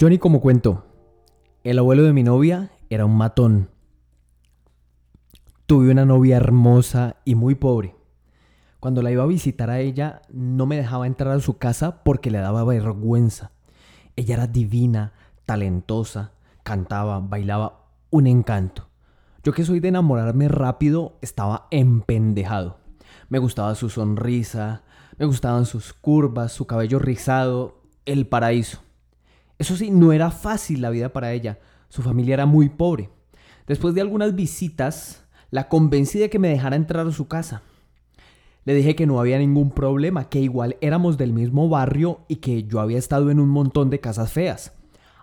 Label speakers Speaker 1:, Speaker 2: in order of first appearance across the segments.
Speaker 1: Johnny como cuento, el abuelo de mi novia era un matón. Tuve una novia hermosa y muy pobre. Cuando la iba a visitar a ella, no me dejaba entrar a su casa porque le daba vergüenza. Ella era divina, talentosa, cantaba, bailaba, un encanto. Yo que soy de enamorarme rápido, estaba empendejado. Me gustaba su sonrisa, me gustaban sus curvas, su cabello rizado, el paraíso. Eso sí, no era fácil la vida para ella. Su familia era muy pobre. Después de algunas visitas, la convencí de que me dejara entrar a su casa. Le dije que no había ningún problema, que igual éramos del mismo barrio y que yo había estado en un montón de casas feas.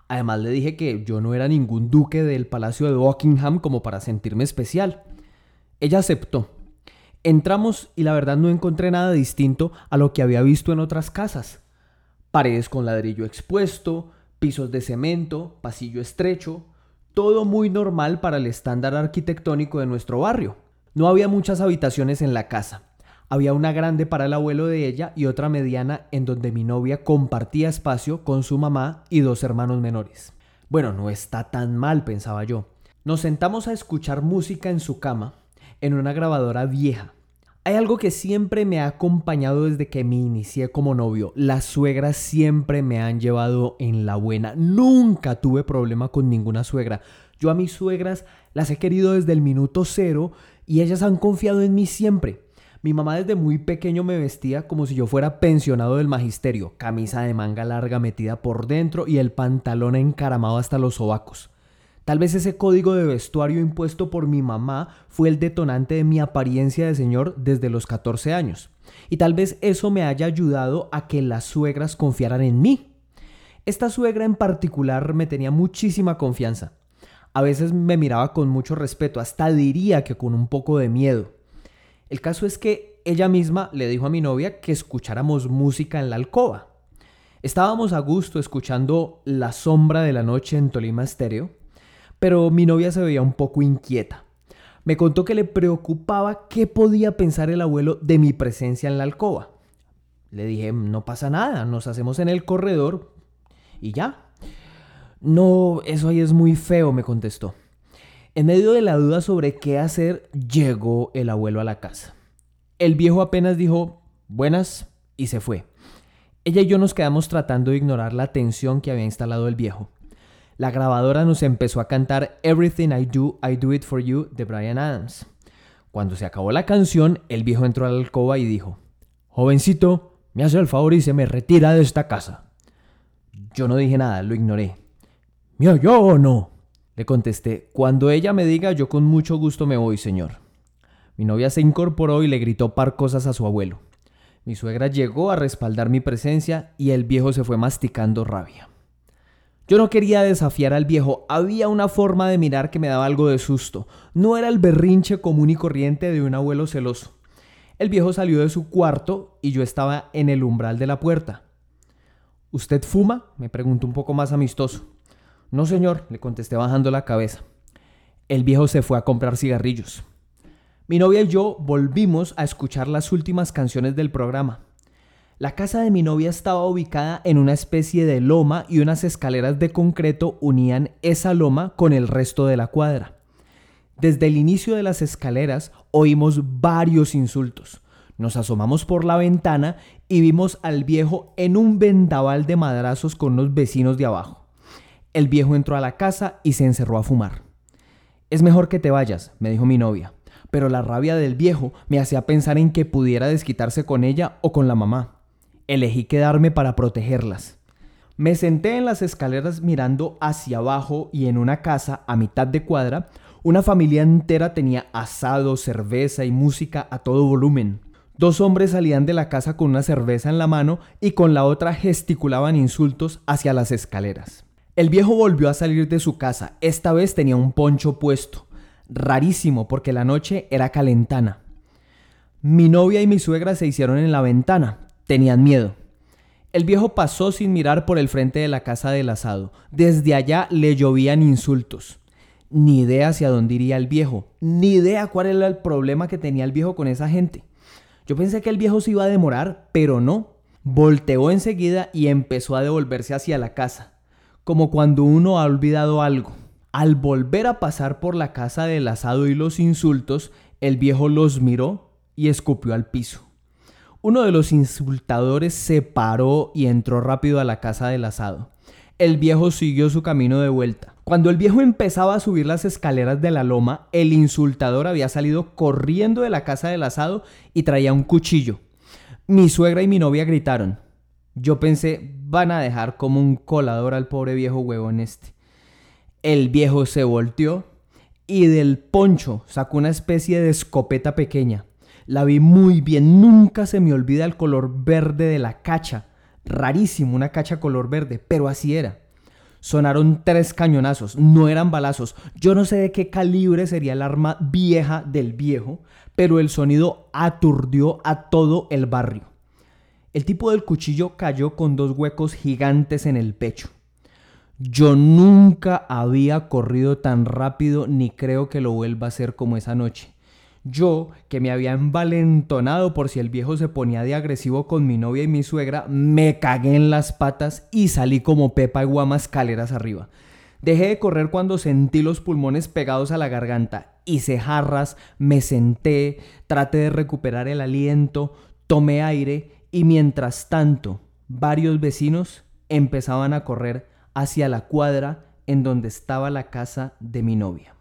Speaker 1: Además le dije que yo no era ningún duque del Palacio de Buckingham como para sentirme especial. Ella aceptó. Entramos y la verdad no encontré nada distinto a lo que había visto en otras casas. Paredes con ladrillo expuesto, pisos de cemento, pasillo estrecho, todo muy normal para el estándar arquitectónico de nuestro barrio. No había muchas habitaciones en la casa. Había una grande para el abuelo de ella y otra mediana en donde mi novia compartía espacio con su mamá y dos hermanos menores. Bueno, no está tan mal, pensaba yo. Nos sentamos a escuchar música en su cama, en una grabadora vieja, hay algo que siempre me ha acompañado desde que me inicié como novio. Las suegras siempre me han llevado en la buena. Nunca tuve problema con ninguna suegra. Yo a mis suegras las he querido desde el minuto cero y ellas han confiado en mí siempre. Mi mamá desde muy pequeño me vestía como si yo fuera pensionado del magisterio, camisa de manga larga metida por dentro y el pantalón encaramado hasta los sobacos. Tal vez ese código de vestuario impuesto por mi mamá fue el detonante de mi apariencia de señor desde los 14 años. Y tal vez eso me haya ayudado a que las suegras confiaran en mí. Esta suegra en particular me tenía muchísima confianza. A veces me miraba con mucho respeto, hasta diría que con un poco de miedo. El caso es que ella misma le dijo a mi novia que escucháramos música en la alcoba. Estábamos a gusto escuchando La sombra de la noche en Tolima Estéreo pero mi novia se veía un poco inquieta. Me contó que le preocupaba qué podía pensar el abuelo de mi presencia en la alcoba. Le dije, no pasa nada, nos hacemos en el corredor y ya. No, eso ahí es muy feo, me contestó. En medio de la duda sobre qué hacer, llegó el abuelo a la casa. El viejo apenas dijo, buenas, y se fue. Ella y yo nos quedamos tratando de ignorar la tensión que había instalado el viejo la grabadora nos empezó a cantar Everything I Do, I Do It For You de Brian Adams. Cuando se acabó la canción, el viejo entró a la alcoba y dijo, Jovencito, me hace el favor y se me retira de esta casa. Yo no dije nada, lo ignoré. ¿Me oyó o no? Le contesté, cuando ella me diga, yo con mucho gusto me voy, señor. Mi novia se incorporó y le gritó par cosas a su abuelo. Mi suegra llegó a respaldar mi presencia y el viejo se fue masticando rabia. Yo no quería desafiar al viejo, había una forma de mirar que me daba algo de susto. No era el berrinche común y corriente de un abuelo celoso. El viejo salió de su cuarto y yo estaba en el umbral de la puerta. ¿Usted fuma? me preguntó un poco más amistoso. No, señor, le contesté bajando la cabeza. El viejo se fue a comprar cigarrillos. Mi novia y yo volvimos a escuchar las últimas canciones del programa. La casa de mi novia estaba ubicada en una especie de loma y unas escaleras de concreto unían esa loma con el resto de la cuadra. Desde el inicio de las escaleras oímos varios insultos. Nos asomamos por la ventana y vimos al viejo en un vendaval de madrazos con los vecinos de abajo. El viejo entró a la casa y se encerró a fumar. Es mejor que te vayas, me dijo mi novia, pero la rabia del viejo me hacía pensar en que pudiera desquitarse con ella o con la mamá. Elegí quedarme para protegerlas. Me senté en las escaleras mirando hacia abajo y en una casa a mitad de cuadra, una familia entera tenía asado, cerveza y música a todo volumen. Dos hombres salían de la casa con una cerveza en la mano y con la otra gesticulaban insultos hacia las escaleras. El viejo volvió a salir de su casa. Esta vez tenía un poncho puesto. Rarísimo porque la noche era calentana. Mi novia y mi suegra se hicieron en la ventana. Tenían miedo. El viejo pasó sin mirar por el frente de la casa del asado. Desde allá le llovían insultos. Ni idea hacia dónde iría el viejo. Ni idea cuál era el problema que tenía el viejo con esa gente. Yo pensé que el viejo se iba a demorar, pero no. Volteó enseguida y empezó a devolverse hacia la casa. como cuando uno ha olvidado algo. Al volver a pasar por la casa del asado y los insultos, el viejo los miró y escupió al piso. Uno de los insultadores se paró y entró rápido a la casa del asado. El viejo siguió su camino de vuelta. Cuando el viejo empezaba a subir las escaleras de la loma, el insultador había salido corriendo de la casa del asado y traía un cuchillo. Mi suegra y mi novia gritaron. Yo pensé, van a dejar como un colador al pobre viejo huevón este. El viejo se volteó y del poncho sacó una especie de escopeta pequeña. La vi muy bien, nunca se me olvida el color verde de la cacha. Rarísimo, una cacha color verde, pero así era. Sonaron tres cañonazos, no eran balazos. Yo no sé de qué calibre sería el arma vieja del viejo, pero el sonido aturdió a todo el barrio. El tipo del cuchillo cayó con dos huecos gigantes en el pecho. Yo nunca había corrido tan rápido ni creo que lo vuelva a hacer como esa noche. Yo, que me había envalentonado por si el viejo se ponía de agresivo con mi novia y mi suegra, me cagué en las patas y salí como Pepa y Guama escaleras arriba. Dejé de correr cuando sentí los pulmones pegados a la garganta. Hice jarras, me senté, traté de recuperar el aliento, tomé aire y mientras tanto varios vecinos empezaban a correr hacia la cuadra en donde estaba la casa de mi novia.